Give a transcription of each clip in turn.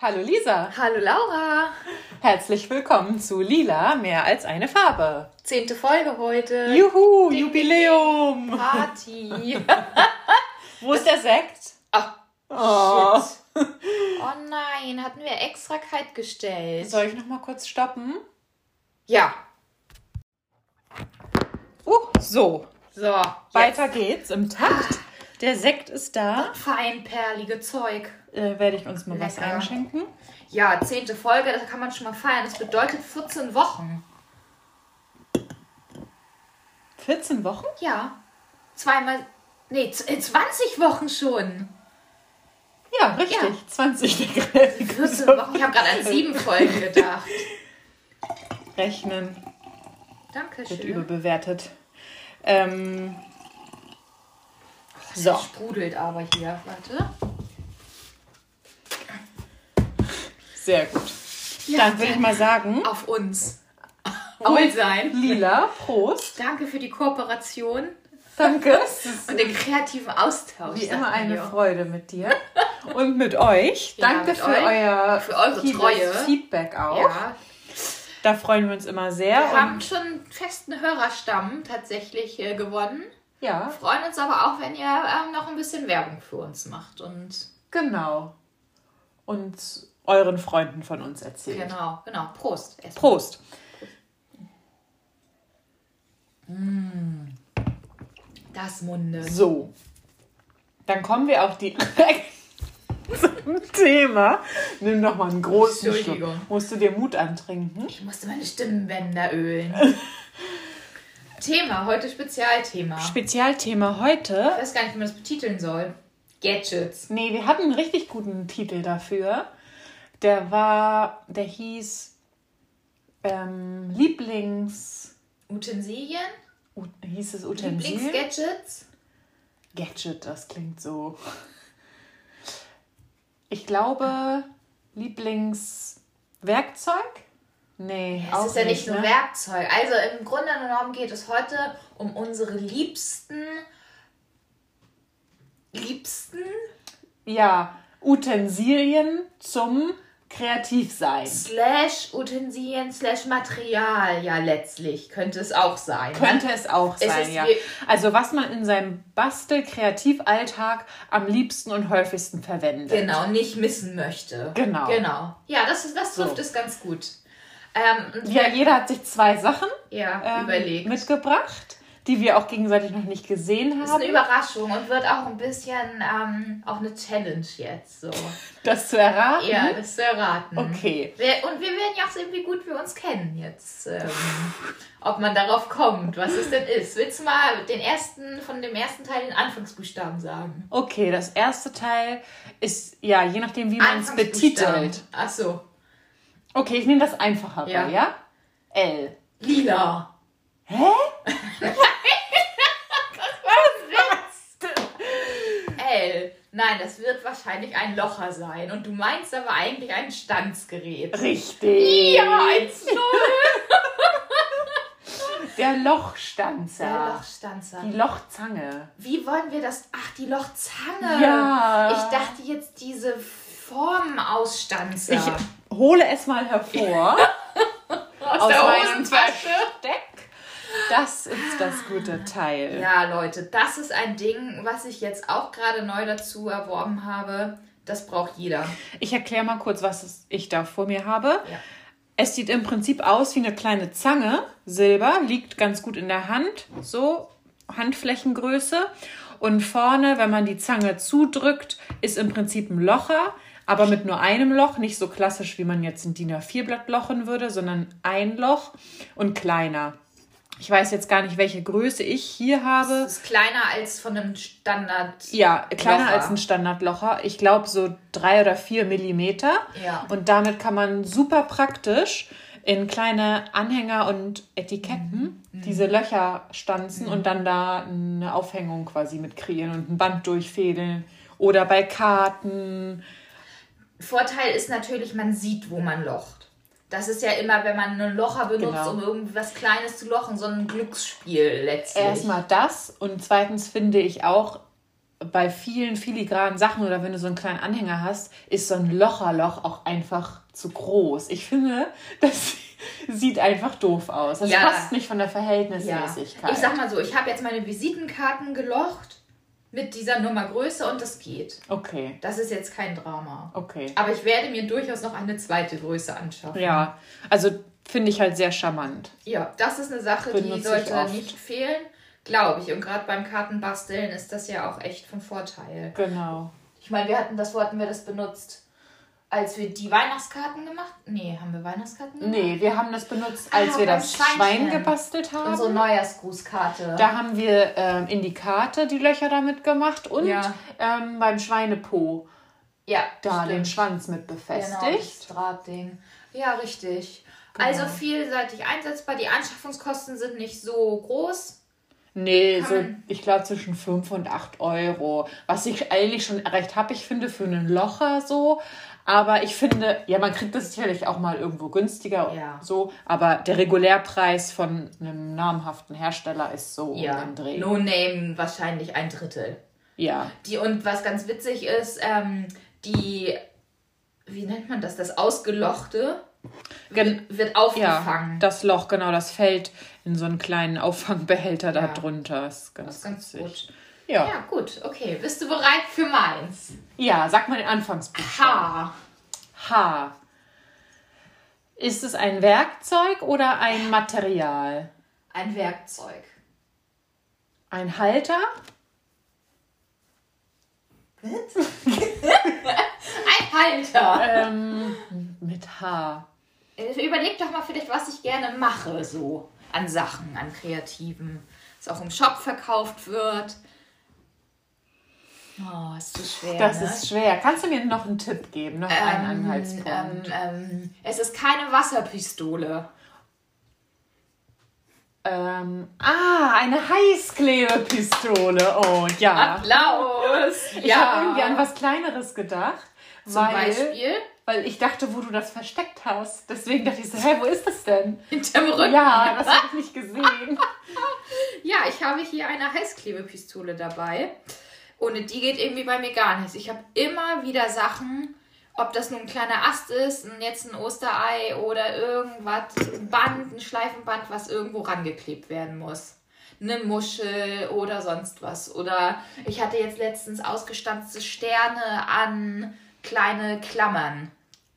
Hallo Lisa. Hallo Laura. Herzlich willkommen zu Lila, mehr als eine Farbe. Zehnte Folge heute. Juhu, Jubiläum. Party. Wo ist der Sekt? Ach, Oh. shit. Oh nein, hatten wir extra kalt gestellt. Soll ich noch mal kurz stoppen? Ja. Uh, so. So, Weiter geht's im Takt. Der Sekt ist da. feinperlige Zeug. Äh, Werde ich uns mal was Lecker. einschenken. Ja, zehnte Folge, das kann man schon mal feiern. Das bedeutet 14 Wochen. 14 Wochen? Ja. Zweimal. Nee, z- äh, 20 Wochen schon. Ja, richtig. Ja. 20 der Gräfik. 14 Wochen. Ich habe gerade an sieben Folgen gedacht. Rechnen wird Dankeschön. überbewertet. Ähm, So. so. Sprudelt aber hier. Warte. Sehr gut. Dann würde ich mal sagen, Auf uns. Wohlsein. Lila, Prost. Danke für die Kooperation Danke. und den kreativen Austausch. Wie immer eine hier. Für mit dir und mit euch. Ja, Danke mit für euch. euer Für eure Treue. Feedback auch. Ja, Da freuen wir uns immer sehr. wir haben schon einen festen Hörerstamm tatsächlich äh, gewonnen. Ja, Freuen uns aber auch, wenn ihr ähm, noch ein bisschen Werbung für uns macht. Und genau. Und euren Freunden von uns erzählt. genau, genau. Prost. Erstmal. Prost. Das Munde. So. Dann kommen wir auf die zum Thema. Nimm doch mal einen großen Entschuldigung. Schluck. Musst du dir Mut antrinken? Ich musste meine Stimmbänder ölen. Thema, heute Spezialthema. Spezialthema heute. Ich weiß gar nicht, wie man das betiteln soll. Gadgets. Nee, wir hatten einen richtig guten Titel dafür. Der war, der hieß ähm, Lieblings. Utensilien? U, hieß es Utensil? Lieblingsgadgets? Gadget, das klingt so. Ich glaube, Lieblingswerkzeug? Nee, Es ist ja nicht nur Werkzeug. Also im Grunde genommen geht es heute um unsere liebsten, liebsten Ja, Utensilien zum Kreativsein. slash Utensilien slash Material. Ja, letztlich könnte es auch sein. ne? Könnte es auch Es sein, ist ja. Also was man in seinem Bastel-Kreativalltag am liebsten und häufigsten verwendet. Genau, nicht missen möchte. Genau. Genau. Ja, das, ist, das trifft So. es ganz gut. Ähm, Ja, jeder hat sich zwei Sachen ja, ähm, überlegt. mitgebracht, die wir auch gegenseitig noch nicht gesehen Das ist eine haben. Überraschung und wird auch ein bisschen ähm, auch eine Challenge jetzt. So. Das zu erraten? Ja, das zu erraten. Okay. Wir- Und wir werden ja auch sehen, wie gut wir uns kennen jetzt. Ähm, ob man darauf kommt, was es denn ist. Willst du mal den ersten, von dem ersten Teil den Anfangsbuchstaben sagen? Okay, das erste Teil ist, ja, je nachdem, wie man es betitelt. Ach so. Okay, ich nehme das einfacher, Ja. ja? L. Lila. Hä? L. Nein, das wird wahrscheinlich ein Locher sein. Und du meinst aber eigentlich ein Stanzgerät. Richtig. Ja, 1 Der Lochstanzer. Der Lochstanzer. Die Lochzange. Wie wollen wir das? Ach, die Lochzange. Ja. Ich dachte jetzt diese Formausstanzer. Ich hole es mal hervor aus, aus der meinem Hosentasche. Versteck. Das ist das gute Teil. Ja, Leute, das ist ein Ding, was ich jetzt auch gerade neu dazu erworben habe. Das braucht jeder. Ich erkläre mal kurz, was ich da vor mir habe. Ja. Es sieht im Prinzip aus wie eine kleine Zange, Silber, liegt ganz gut in der Hand, so Handflächengröße. Und vorne, wenn man die Zange zudrückt, ist im Prinzip ein Locher, aber mit nur einem Loch, nicht so klassisch, wie man jetzt ein DIN A4-Blatt lochen würde, sondern ein Loch und kleiner. Ich weiß jetzt gar nicht, welche Größe ich hier habe. Das ist kleiner als von einem Standard. Ja, kleiner Locher. als ein Standardlocher. Ich glaube so drei oder vier Millimeter. Ja. Und damit kann man super praktisch in kleine Anhänger und Etiketten Mhm. diese Löcher stanzen und dann da eine Aufhängung quasi mit kreieren und ein Band durchfädeln. Oder bei Karten. Vorteil ist natürlich, man sieht, wo man locht. Das ist ja immer, wenn man einen Locher benutzt, Genau. um irgendwas Kleines zu lochen, so ein Glücksspiel letztlich. Erstmal das und zweitens finde ich auch, bei vielen filigranen Sachen oder wenn du so einen kleinen Anhänger hast, ist so ein Locherloch auch einfach zu groß. Ich finde, das sieht einfach doof aus. Das Ja. passt nicht von der Ja. Verhältnismäßigkeit. Ich sag mal so, ich habe jetzt meine Visitenkarten gelocht mit dieser Nummer Größe und das geht. okay, Das ist jetzt kein Drama. okay. Aber ich werde mir durchaus noch eine zweite Größe anschaffen. Ja, also finde ich halt sehr charmant. Ja, das ist eine Sache, die Benutze ich sollte nicht fehlen, glaube ich. Und gerade beim Kartenbasteln ist das ja auch echt von Vorteil. Genau. Ich meine, wir hatten das, wo hatten wir das benutzt? Als wir die Weihnachtskarten gemacht? Nee, haben wir Weihnachtskarten gemacht? Nee, wir haben das benutzt, als Ah, wir das. Schwein gebastelt haben. Unsere Neujahrsgrußkarte. Da haben wir ähm, in die Karte die Löcher damit gemacht und Ja. ähm, beim Schweinepo ja, da den stimmt. Schwanz mit Genau, das befestigt. Drahtding. Ja, richtig. Genau. Also vielseitig einsetzbar. Die Anschaffungskosten sind nicht so groß. Nee, Kann so, ich glaube zwischen 5 und 8 Euro. Was ich eigentlich schon recht happig finde für einen Locher so. Aber ich finde, ja, man kriegt das sicherlich auch mal irgendwo günstiger Ja. so. Aber der Regulärpreis von einem namhaften Hersteller ist so um Ja, den Dreh. No Name wahrscheinlich ein Drittel. Ja, Die, und was ganz witzig ist, ähm, die, wie nennt man das, das Ausgelochte Gen- wird, wird ja, aufgefangen. das Loch, genau, das fällt in so einen kleinen Auffangbehälter da Ja. drunter. Das ist ganz, das ist ganz witzig. gut. Ja. Ja, gut, okay. Bist du bereit für meins? Ja, sag mal den Anfangsbuchstaben. H. H. Ist es ein Werkzeug oder ein Material? Ein Werkzeug. Ein Halter? Ein Halter. Ähm, mit H. Äh, Überleg doch mal vielleicht, was ich gerne mache, so an Sachen, an Kreativen. Was auch im Shop verkauft wird. Oh, ist so schwer. Das ne? ist schwer. Kannst du mir noch einen Tipp geben? Noch einen Anhaltspunkt? Ähm, ähm, es ist keine Wasserpistole. Ähm, ah, eine Heißklebepistole. Oh, ja. Applaus! Ich habe irgendwie an was Kleineres gedacht. Zum weil, Beispiel Weil ich dachte, wo du das versteckt hast. Deswegen dachte ich so, hä, wo ist das denn? hinterm Rücken. Ja, das habe ich nicht gesehen. Ja, ich habe hier eine Heißklebepistole dabei. Ohne die geht irgendwie bei mir gar nichts. Ich habe immer wieder Sachen, ob das nun ein kleiner Ast ist, ein, jetzt ein Osterei oder irgendwas, ein Band, ein Schleifenband, was irgendwo rangeklebt werden muss. Eine Muschel oder sonst was. Oder ich hatte jetzt letztens ausgestanzte Sterne an kleine Klammern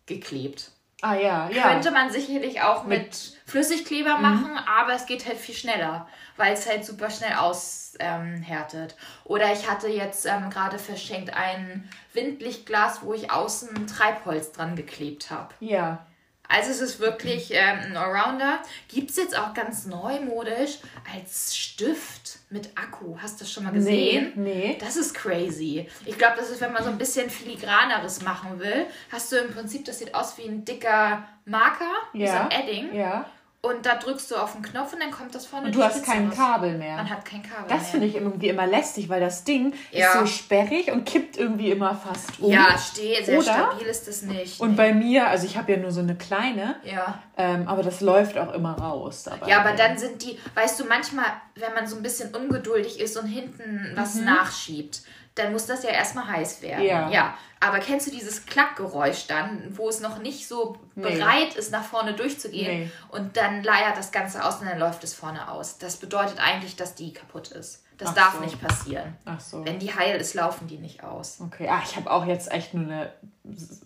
geklebt. Ah ja, ja. Könnte man sicherlich auch mit, Flüssigkleber machen, aber es geht halt viel schneller, weil es halt super schnell aushärtet. Ähm, härtet. Oder ich hatte jetzt ähm, gerade verschenkt ein Windlichtglas, wo ich außen Treibholz dran geklebt habe. Ja. Also es ist wirklich ähm, ein Allrounder. Gibt es jetzt auch ganz neumodisch als Stift mit Akku. Hast du das schon mal gesehen? Nee. Das ist crazy. Ich glaube, das ist, wenn man so ein bisschen filigraneres machen will, hast du im Prinzip, das sieht aus wie ein dicker Marker, wie so Ja. ein Edding. Ja. Und da drückst du auf den Knopf und dann kommt das vorne Und du hast Spitze kein raus. Kabel mehr. Man hat kein Kabel Das finde ich irgendwie immer lästig, weil das Ding Ja. ist so sperrig und kippt irgendwie immer fast um. Ja, stehe, sehr Oder? stabil ist das nicht. Und bei mir, also ich habe ja nur so eine kleine, ja. ähm, aber das läuft auch immer raus. Dabei. Ja, aber dann sind die, weißt du, manchmal, wenn man so ein bisschen ungeduldig ist und hinten was nachschiebt, dann muss das ja erstmal heiß werden. Ja. ja. Aber kennst du dieses Klackgeräusch dann, wo es noch nicht so Nee. bereit ist, nach vorne durchzugehen Nee. und dann leiert das Ganze aus und dann läuft es vorne aus? Das bedeutet eigentlich, dass die kaputt ist. Das Ach darf so. nicht passieren. Ach so. Wenn die heil ist, laufen die nicht aus. Okay, ah, ich habe auch jetzt echt nur eine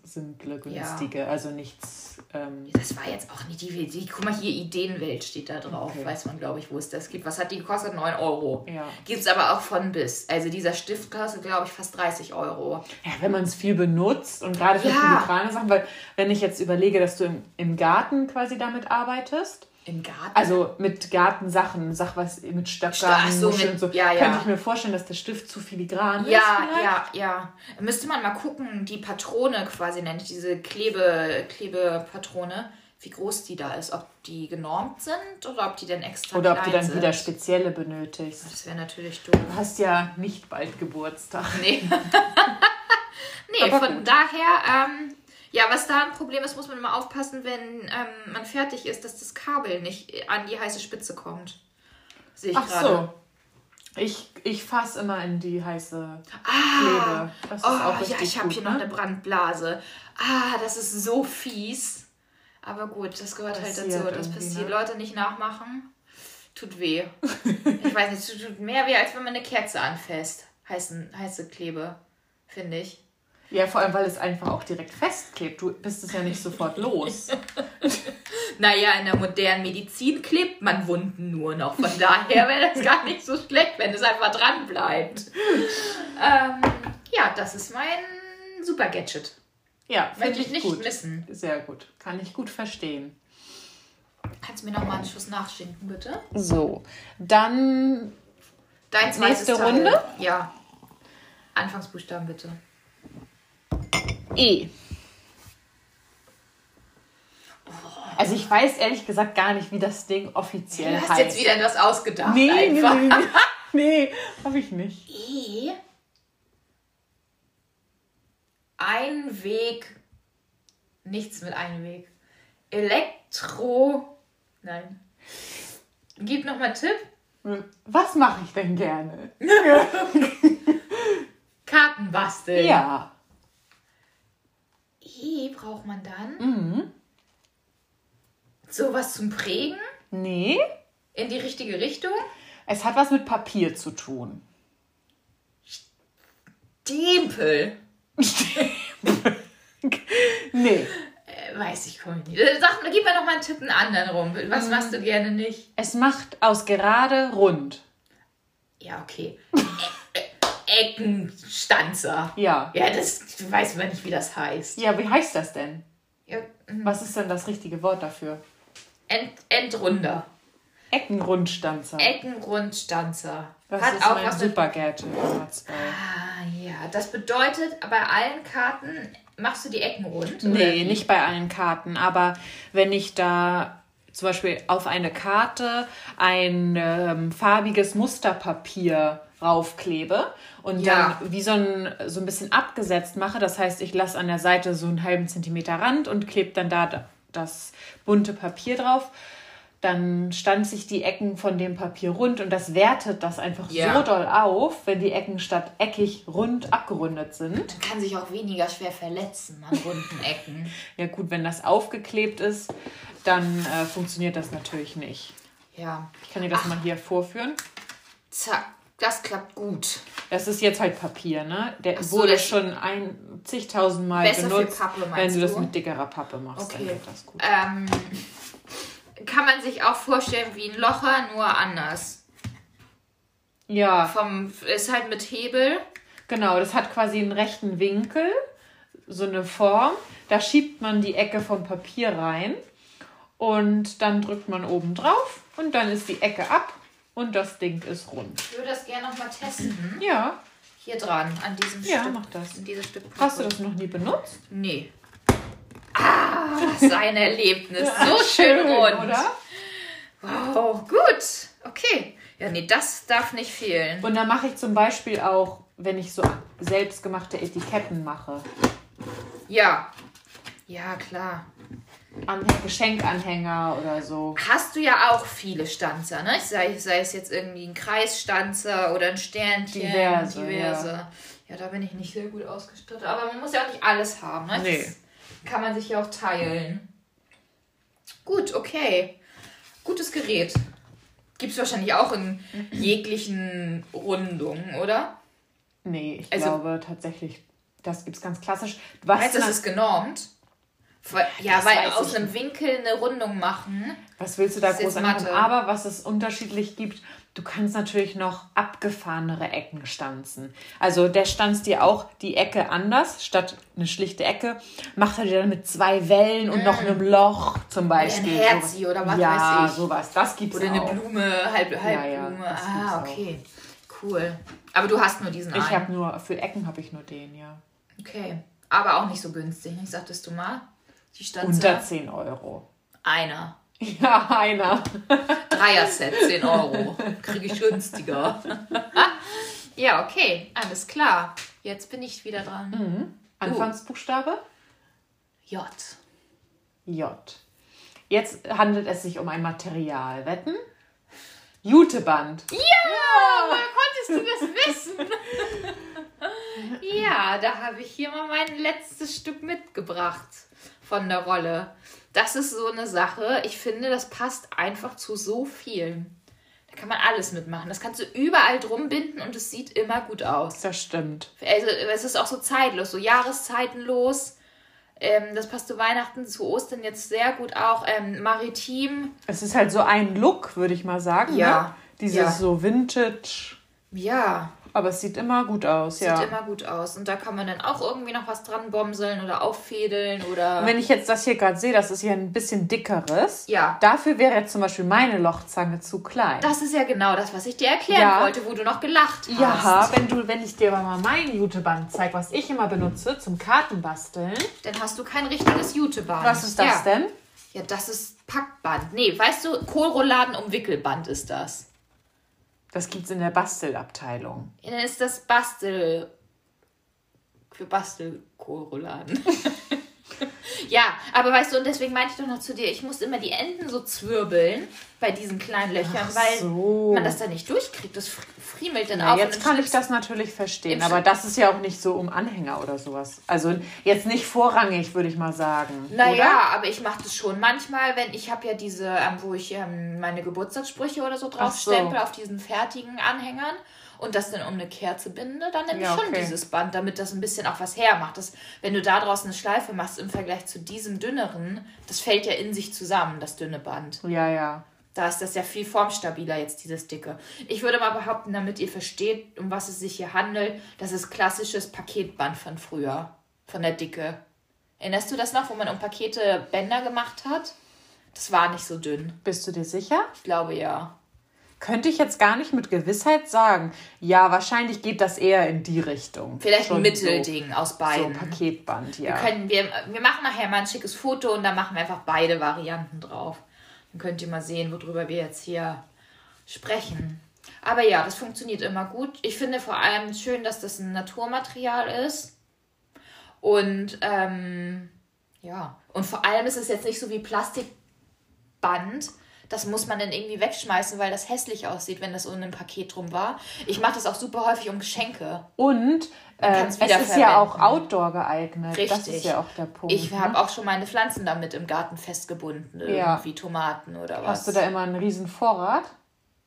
simple, günstige, also nichts. Ähm, Das war jetzt auch nicht die, die guck mal hier, Ideenwelt steht da drauf. Okay. Weiß man, glaube ich, wo es das gibt. Was hat die gekostet? 9 Euro. Ja. Gibt es aber auch von bis. Also dieser Stift kostet, glaube ich, fast 30 Euro. ja, wenn man es viel benutzt und gerade für Ja. filigrane Sachen, weil wenn ich jetzt überlege, dass du im, im Garten quasi damit arbeitest, Im Garten? also mit Gartensachen, sag was mit Stöckern, so, Muscheln mit- und so, ja, ja. könnte ich mir vorstellen, dass der Stift zu filigran ist. ja, ja, ja. Müsste man mal gucken, die Patrone quasi nennt, diese Klebe, Klebepatrone, wie groß die da ist. Ob die genormt sind oder ob die denn extra Oder ob du dann sind. wieder spezielle benötigst. Das wäre natürlich doof. Du hast ja nicht bald Geburtstag. Nee. nee, Aber von gut. daher, ähm, ja, was da ein Problem ist, muss man immer aufpassen, wenn ähm, man fertig ist, dass das Kabel nicht an die heiße Spitze kommt. Sehe ich Ach gerade. so. Ich, ich fasse immer in die heiße Ah, Klebe. Das ist oh, auch ja, richtig ich habe hier ne? noch eine Brandblase. Ah, das ist so fies. Aber gut, das gehört halt Passiert dazu. Das passiert. ne? Leute nicht nachmachen. Tut weh. ich weiß nicht, es tut mehr weh, als wenn man eine Kerze anfasst. Heißen, heiße Klebe, finde ich. Ja, vor allem, weil es einfach auch direkt festklebt. Du bist es ja nicht sofort los. Naja, in der modernen Medizin klebt man Wunden nur noch. Von daher wäre das gar nicht so schlecht, wenn es einfach dran bleibt. Ähm, ja, das ist mein super Gadget. Ja, finde Möchte ich ich nicht gut. missen. Sehr gut. Kann ich gut verstehen. Kannst du mir noch mal einen Schuss nachschinken, bitte? So, dann Dein zweites Nächste. Runde? Ja. Anfangsbuchstaben bitte. E. Also ich weiß ehrlich gesagt gar nicht, wie das Ding offiziell Du hast heißt. jetzt wieder etwas ausgedacht. nee, nee, einfach. nee, nee, nee habe ich nicht. E. Ein Weg. Nichts mit einem Weg. Elektro. Nein. Gib noch mal einen Tipp. Was mache ich denn gerne? Karten basteln. Ja. E braucht man dann. Mhm. Sowas zum Prägen. Nee, In die richtige Richtung. es hat was mit Papier zu tun. Dempel. Nee, Äh, weiß ich komm ich nicht. Äh, Sag, gib mir noch mal einen Tipp einen anderen rum. Was machst du gerne nicht? es macht aus gerade rund. Ja, okay. Eckenstanzer. Ja. Ja, das du weißt aber nicht, wie das heißt. Ja, wie heißt das denn? Ja, mhm. Was ist denn das richtige Wort dafür? Ent Entrunder. Eckenrundstanzer. Eckenrundstanzer. Das Hat ist auch mein was super Gadget. Ah, ja. Das bedeutet, bei allen Karten machst du die Ecken rund? oder Nee, wie? nicht bei allen Karten, aber wenn ich da zum Beispiel auf eine Karte ein ähm, farbiges Musterpapier raufklebe und Ja. dann wie so ein, so ein bisschen abgesetzt mache, das heißt, ich lasse an der Seite so einen halben Zentimeter Rand und klebe dann da da- das bunte Papier drauf, dann stanzt sich die Ecken von dem Papier rund und das wertet das einfach Ja. so doll auf, wenn die Ecken statt eckig rund abgerundet sind. Man kann sich auch weniger schwer verletzen an runden Ecken. Ja gut, wenn das aufgeklebt ist, dann äh, funktioniert das natürlich nicht. Ja. Ich kann dir das mal hier vorführen. Zack. Das klappt gut. Das ist jetzt halt Papier, ne? Der so, wurde schon ein zigtausendmal Besser für benutzt. Pappe, wenn meinst du das du? mit dickerer Pappe machst, dann Okay. wird das gut. Ähm, kann man sich auch vorstellen wie ein Locher, nur anders. Ja, Vom, ist halt mit Hebel. genau. Das hat quasi einen rechten Winkel, so eine Form. Da schiebt man die Ecke vom Papier rein und dann drückt man oben drauf und dann ist die Ecke ab und das Ding ist rund. Ich würde das gerne nochmal testen. Ja, Hier dran, an diesem Ja, Stück. mach das. Dieses Stück hast du das noch nie benutzt? Nee. Ah, das ist ein Erlebnis. So schön rund. oder? Wow, gut. Okay. Ja, nee, das darf nicht fehlen. Und dann mache ich zum Beispiel auch, wenn ich so selbstgemachte Etiketten mache, Ja. Ja, klar. An Geschenkanhänger oder so. Hast du ja auch viele Stanzer, ne? Sei, sei es jetzt irgendwie ein Kreisstanzer oder ein Sternchen. Diverse, diverse. Ja. da bin ich nicht sehr gut ausgestattet. Aber man muss ja auch nicht alles haben, ne? Nee. Das kann man sich ja auch teilen. Gut, okay. Gutes Gerät. Gibt es wahrscheinlich auch in jeglichen Rundungen, oder? Nee, ich Also- glaube tatsächlich, das gibt es ganz klassisch. Was, Heißt das, na- ist genormt? Ja, Das weil aus ich einem Winkel eine Rundung machen. was willst du da groß? Mathe. Aber was es unterschiedlich gibt, du kannst natürlich noch abgefahrenere Ecken stanzen. Also der stanzt dir auch die Ecke anders, statt eine schlichte Ecke, macht er dir dann mit zwei Wellen und noch einem Loch zum Beispiel. Herzi Sowas. oder was ja, weiß ich. sowas. Das gibt's Oder eine auch. Blume, halb, Halbblume. ja, das ah, gibt's auch. okay. Cool. Aber du hast nur diesen Ich einen. habe nur, für Ecken habe ich nur den, ja. Okay. Aber auch nicht so günstig, nicht? Sagtest du mal? Die stand Unter 10 Euro. einer. Ja, einer. Dreier-Set, 10 Euro. Kriege ich günstiger. ja, okay. Alles klar. Jetzt bin ich wieder dran. Mhm. Anfangsbuchstabe? J. J. Jetzt handelt es sich um ein Material. Wetten? Juteband. Ja! woher konntest du das wissen? ja, da habe ich hier mal mein letztes Stück mitgebracht von der Rolle. Das ist so eine Sache. Ich finde, das passt einfach zu so viel. Da kann man alles mitmachen. Das kannst du überall drum binden und es sieht immer gut aus. Das stimmt. Also es ist auch so zeitlos, so jahreszeitenlos. Ähm, das passt zu Weihnachten, zu Ostern jetzt sehr gut auch. Ähm, maritim. Es ist halt so ein Look, würde ich mal sagen. Ja. Ne? Dieses Ja. so Vintage. Ja, Aber es sieht immer gut aus, sieht ja. immer gut aus. Und da kann man dann auch irgendwie noch was dran bomseln oder auffädeln oder. Und wenn ich jetzt das hier gerade sehe, das ist hier ein bisschen dickeres. Ja. Dafür wäre jetzt zum Beispiel meine Lochzange zu klein. Das ist ja genau das, was ich dir erklären Ja. wollte, wo du noch gelacht hast. ja, wenn du, wenn ich dir aber mal mein Juteband zeige, was ich immer benutze zum Kartenbasteln. Dann hast du kein richtiges Juteband. Was ist das ja. denn? Ja, das ist Packband. Nee, weißt du, Kohlrouladen um Wickelband ist das. Das gibt's in der Bastelabteilung. Ja, Dann ist das Bastel. Für Bastelkohlrouladen. ja, aber weißt du, und deswegen meinte ich doch noch zu dir, ich muss immer die Enden so zwirbeln bei diesen kleinen Löchern, Ach weil so. man das dann nicht durchkriegt. Das fr- friemelt dann Na, auf. jetzt kann ich das natürlich verstehen, aber das ist ja auch nicht so um Anhänger oder sowas. Also jetzt nicht vorrangig, würde ich mal sagen. Naja, aber ich mache das schon manchmal, wenn ich habe ja diese, ähm, wo ich ähm, meine Geburtstagssprüche oder so Ach drauf so. stempel auf diesen fertigen Anhängern und das dann um eine Kerze binde, dann nehme Ja, ich schon okay. dieses Band, damit das ein bisschen auch was hermacht. Das, wenn du da draußen eine Schleife machst im Vergleich zu diesem dünneren, das fällt ja in sich zusammen, das dünne Band. Ja, ja. Da ist das ja viel formstabiler jetzt, dieses dicke. Ich würde mal behaupten, damit ihr versteht, um was es sich hier handelt, das ist klassisches Paketband von früher, von der Dicke. Erinnerst du das noch, wo man um Pakete Bänder gemacht hat? Das war nicht so dünn. Bist du dir sicher? Ich glaube ja. Könnte ich jetzt gar nicht mit Gewissheit sagen. Ja, wahrscheinlich geht das eher in die Richtung. Vielleicht Schon ein Mittelding aus So, so beiden. Paketband, ja. Können wir, wir machen nachher mal ein schickes Foto und dann machen wir einfach beide Varianten drauf. Dann könnt ihr mal sehen, worüber wir jetzt hier sprechen. Aber ja, das funktioniert immer gut. Ich finde vor allem schön, dass das ein Naturmaterial ist. Und ähm, ja, und vor allem ist es jetzt nicht so wie Plastikband. Das muss man dann irgendwie wegschmeißen, weil das hässlich aussieht, wenn das um ein Paket drum war. Ich mache das auch super häufig um Geschenke. Und äh, es ist ja auch. Outdoor geeignet. Das Richtig. ist ja auch der Punkt. Ich ne? habe auch schon meine Pflanzen damit im Garten festgebunden. Irgendwie Tomaten oder was. Hast du da immer einen riesen Vorrat?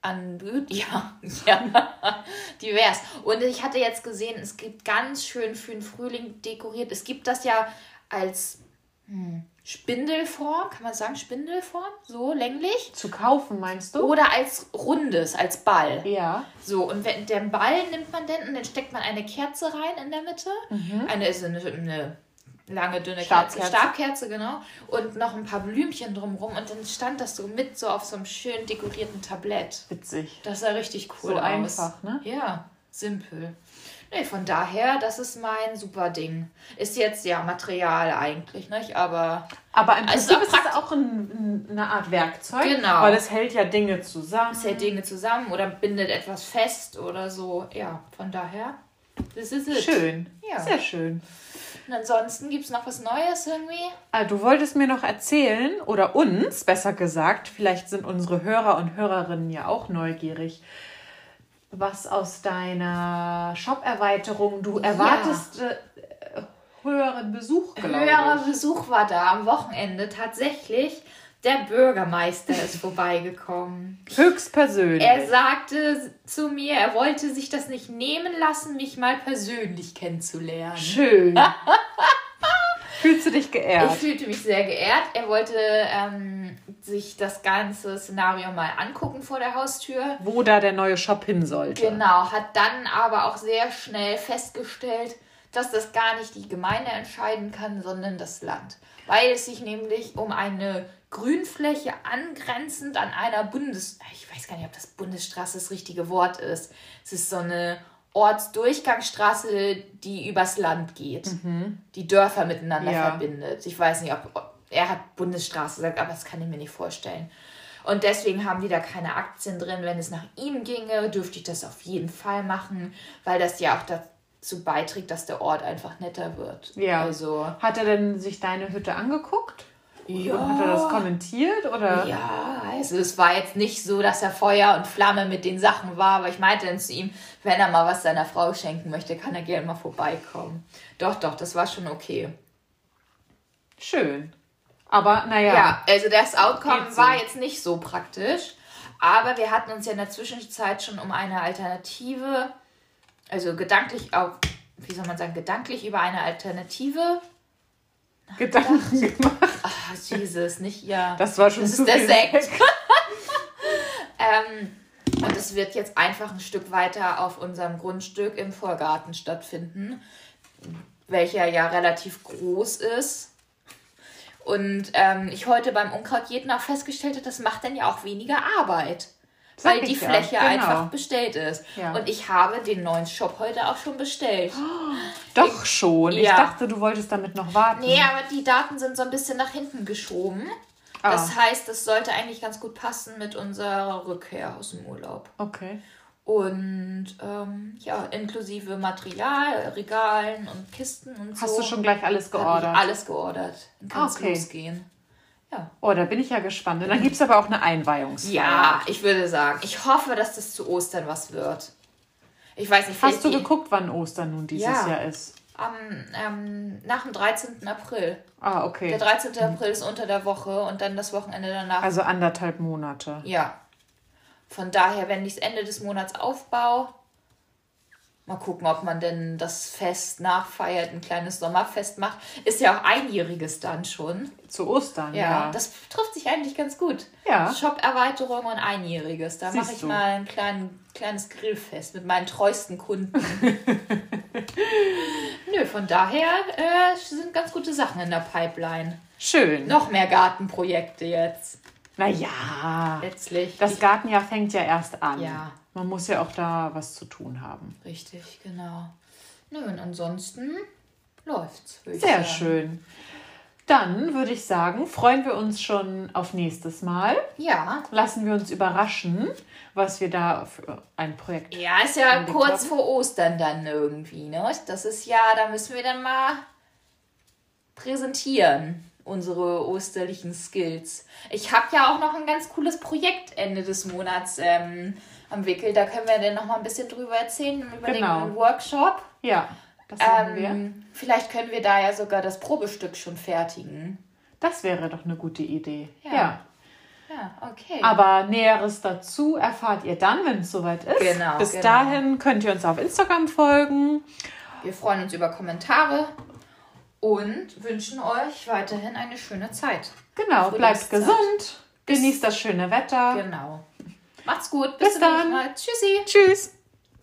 An Ja, ja, divers. Und ich hatte jetzt gesehen, es gibt ganz schön für den Frühling dekoriert. Es gibt das ja als hm, Spindelform, kann man sagen Spindelform, so länglich. Zu kaufen, meinst du? Oder als rundes, als Ball. Ja. So, und wenn, den Ball nimmt man dann und dann steckt man eine Kerze rein in der Mitte. Eine ist eine, eine lange, dünne Kerze. Stabkerze. Stabkerze, genau. Und noch ein paar Blümchen drumrum. Und dann stand das so mit so auf so einem schön dekorierten Tablett. Witzig. Das sah richtig cool So aus. einfach, ne? Ja, simpel. Nee, von daher, das ist mein super Ding. Ist jetzt ja Material eigentlich, nicht? Aber Aber im Also Prinzip ist es auch ein, ein, eine Art Werkzeug. Genau. Weil es hält ja Dinge zusammen. es hält Dinge zusammen oder bindet etwas fest oder so. Ja, von daher, this is it. Schön. Ja. Sehr schön. Und ansonsten gibt es noch was Neues irgendwie? Ah, du wolltest mir noch erzählen, oder uns, besser gesagt, vielleicht sind unsere Hörer und Hörerinnen ja auch neugierig, was aus deiner Shop-Erweiterung, du erwartest äh, höheren Besuch, glaube Höherer ich. Besuch war da am Wochenende tatsächlich. Der Bürgermeister ist vorbeigekommen. Höchstpersönlich. Er sagte zu mir, er wollte sich das nicht nehmen lassen, mich mal persönlich kennenzulernen. Schön. Fühlst du dich Ich geehrt? fühlte mich sehr geehrt. Er wollte ähm, sich das ganze Szenario mal angucken vor der Haustür. Wo da der neue Shop hin sollte. Genau, hat dann aber auch sehr schnell festgestellt, dass das gar nicht die Gemeinde entscheiden kann, sondern das Land. Weil es sich nämlich um eine Grünfläche angrenzend an einer Bundes... Ich weiß gar nicht, ob das Bundesstraße das richtige Wort ist. Es ist so eine Ortsdurchgangsstraße, die übers Land geht. Die Dörfer miteinander Ja. verbindet. Ich weiß nicht, ob... er hat Bundesstraße gesagt, aber das kann ich mir nicht vorstellen. Und deswegen haben die da keine Aktien drin. Wenn es nach ihm ginge, dürfte ich das auf jeden Fall machen, weil das ja auch dazu beiträgt, dass der Ort einfach netter wird. Ja. Also, Hat er denn sich deine Hütte angeguckt? Ja. Hat er das kommentiert oder? Ja, also es war jetzt nicht so, dass er Feuer und Flamme mit den Sachen war, aber ich meinte dann zu ihm, wenn er mal was seiner Frau schenken möchte, kann er gerne mal vorbeikommen. Doch, doch, das war schon okay. Schön. Aber naja. Ja, also das Outcome war jetzt nicht so praktisch. Aber wir hatten uns ja in der Zwischenzeit schon um eine Alternative, also gedanklich auch, wie soll man sagen, gedanklich über eine Alternative Gedanken gemacht. Ach, Jesus, nicht ja. Das war schon das zu ist der viel Sekt. ähm, und es wird jetzt einfach ein Stück weiter auf unserem Grundstück im Vorgarten stattfinden, welcher ja relativ groß ist. Und ähm, ich heute beim Unkrautjäten auch festgestellt habe, das macht dann ja auch weniger Arbeit. Sag weil die ich ja, Fläche genau. einfach bestellt ist. Ja. Und ich habe den neuen Shop heute auch schon bestellt. Doch schon. Ich Ja. dachte, du wolltest damit noch warten. Nee, aber die Daten sind so ein bisschen nach hinten geschoben. Ah. Das heißt, das sollte eigentlich ganz gut passen mit unserer Rückkehr aus dem Urlaub. Okay. Und ähm, ja, inklusive Material, Regalen und Kisten und so. Hast du schon gleich alles geordert? Alles geordert. Dann kann es Okay. losgehen. Ja. Oh, da bin ich ja gespannt. Und dann gibt es aber auch eine Einweihungsfeier. Ja, ich würde sagen, ich hoffe, dass das zu Ostern was wird. Ich weiß nicht, Hast du geguckt, wann Ostern nun dieses Ja. Jahr ist? am, ähm, nach dem 13. April. Ah, okay. Der 13. April ist unter der Woche und dann das Wochenende danach. Also anderthalb Monate. Ja. Von daher, wenn ich es Ende des Monats aufbaue, mal gucken, ob man denn das Fest nachfeiert, ein kleines Sommerfest macht. Ist ja auch einjähriges dann schon. Zu Ostern, Ja, ja. das trifft sich eigentlich ganz gut. Ja. Shop-Erweiterung und einjähriges. Da mache ich du. mal ein klein, kleines Grillfest mit meinen treuesten Kunden. Nö, von daher äh, sind ganz gute Sachen in der Pipeline. Schön. Noch mehr Gartenprojekte jetzt. Naja. Letztlich. Das Gartenjahr fängt ja erst an. Ja. Man muss ja auch da was zu tun haben. Richtig, genau. Nö, und ansonsten läuft's. Sehr sagen. schön. Dann würde ich sagen, freuen wir uns schon auf nächstes Mal. Ja. Lassen wir uns überraschen, was wir da für ein Projekt Ja, ist ja kurz haben. vor Ostern dann irgendwie, ne? Das ist ja, da müssen wir dann mal präsentieren, unsere osterlichen Skills. Ich habe ja auch noch ein ganz cooles Projekt Ende des Monats ähm, am Wickel. Da können wir dann noch mal ein bisschen drüber erzählen, überlegen Genau. einen Workshop. Ja, das wir. Ähm, vielleicht können wir da ja sogar das Probestück schon fertigen. Das wäre doch eine gute Idee. Ja. ja. Ja, okay. Aber Näheres dazu erfahrt ihr dann, wenn es soweit ist. Genau, Bis genau. dahin könnt ihr uns auf Instagram folgen. Wir freuen uns über Kommentare und wünschen euch weiterhin eine schöne Zeit. Genau, bleibt gesund, genießt das schöne Wetter. Genau. Macht's gut. Bis Bis, dann. Tschüssi. Tschüss.